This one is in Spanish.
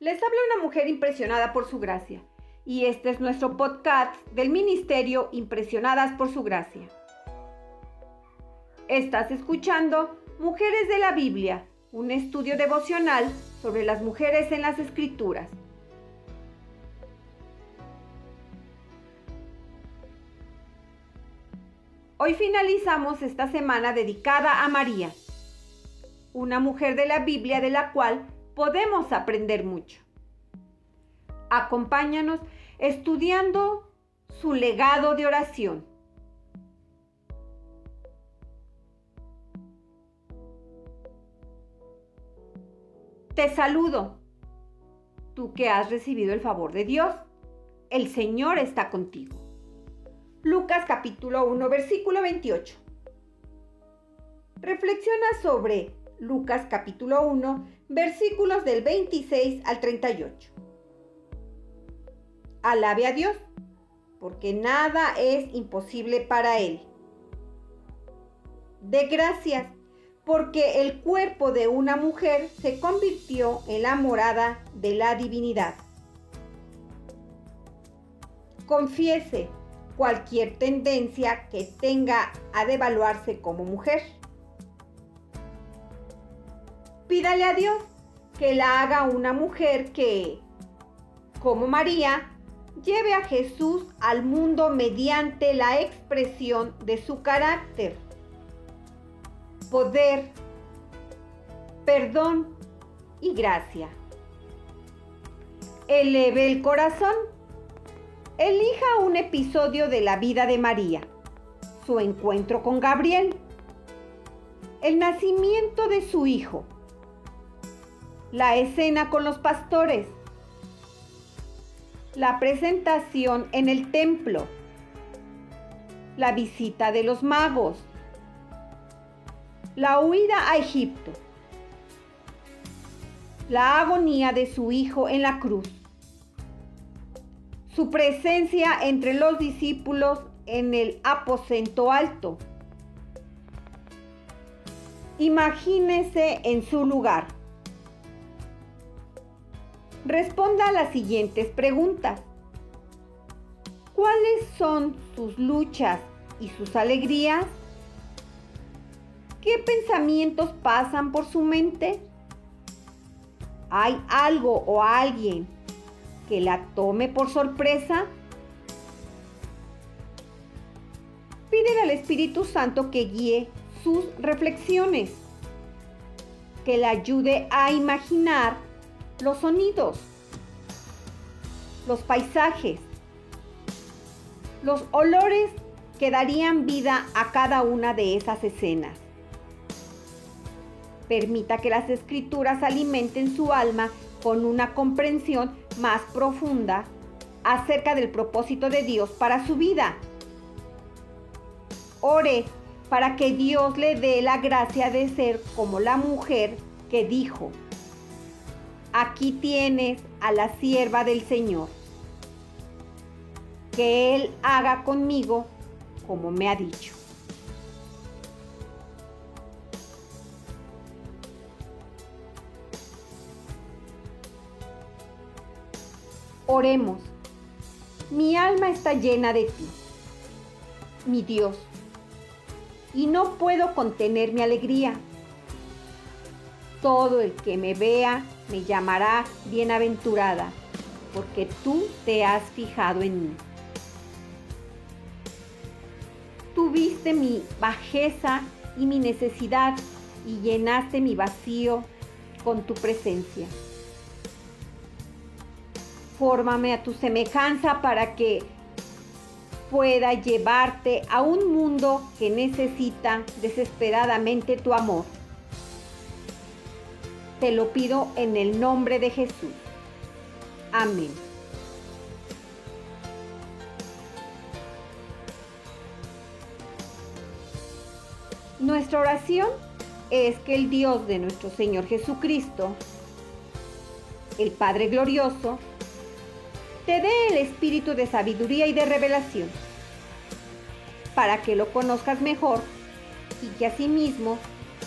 Les habla una mujer impresionada por su gracia. Y este es nuestro podcast del Ministerio Impresionadas por su gracia. Estás escuchando Mujeres de la Biblia, un estudio devocional sobre las mujeres en las escrituras. Hoy finalizamos esta semana dedicada a María, una mujer de la Biblia de la cual podemos aprender mucho. Acompáñanos estudiando su legado de oración. Te saludo, tú que has recibido el favor de Dios. El Señor está contigo. Lucas capítulo 1, versículo 28. Reflexiona sobre Lucas capítulo 1, versículos del 26 al 38. Alabe a Dios, porque nada es imposible para Él. De gracias, porque el cuerpo de una mujer se convirtió en la morada de la divinidad. Confiese cualquier tendencia que tenga a devaluarse como mujer Pídale a Dios que la haga una mujer que, como María, lleve a Jesús al mundo mediante la expresión de su carácter, poder, perdón y gracia. Eleve el corazón. Elija un episodio de la vida de María, su encuentro con Gabriel, el nacimiento de su hijo, la escena con los pastores, la presentación en el templo, la visita de los magos, la huida a Egipto, la agonía de su hijo en la cruz, su presencia entre los discípulos en el aposento alto. Imagínese en su lugar Responda a las siguientes preguntas. ¿Cuáles son sus luchas y sus alegrías? ¿Qué pensamientos pasan por su mente? ¿Hay algo o alguien que la tome por sorpresa? Pídele al Espíritu Santo que guíe sus reflexiones, que la ayude a imaginar los sonidos, los paisajes, los olores que darían vida a cada una de esas escenas. Permita que las escrituras alimenten su alma con una comprensión más profunda acerca del propósito de Dios para su vida. Ore para que Dios le dé la gracia de ser como la mujer que dijo, aquí tienes a la sierva del Señor. Que Él haga conmigo como me ha dicho. Oremos. Mi alma está llena de ti, mi Dios, y no puedo contener mi alegría. Todo el que me vea me llamará bienaventurada, porque tú te has fijado en mí. Tú viste mi bajeza y mi necesidad y llenaste mi vacío con tu presencia. Fórmame a tu semejanza para que pueda llevarte a un mundo que necesita desesperadamente tu amor. Te lo pido en el nombre de Jesús. Amén. Nuestra oración es que el Dios de nuestro Señor Jesucristo, el Padre Glorioso, te dé el espíritu de sabiduría y de revelación, para que lo conozcas mejor y que asimismo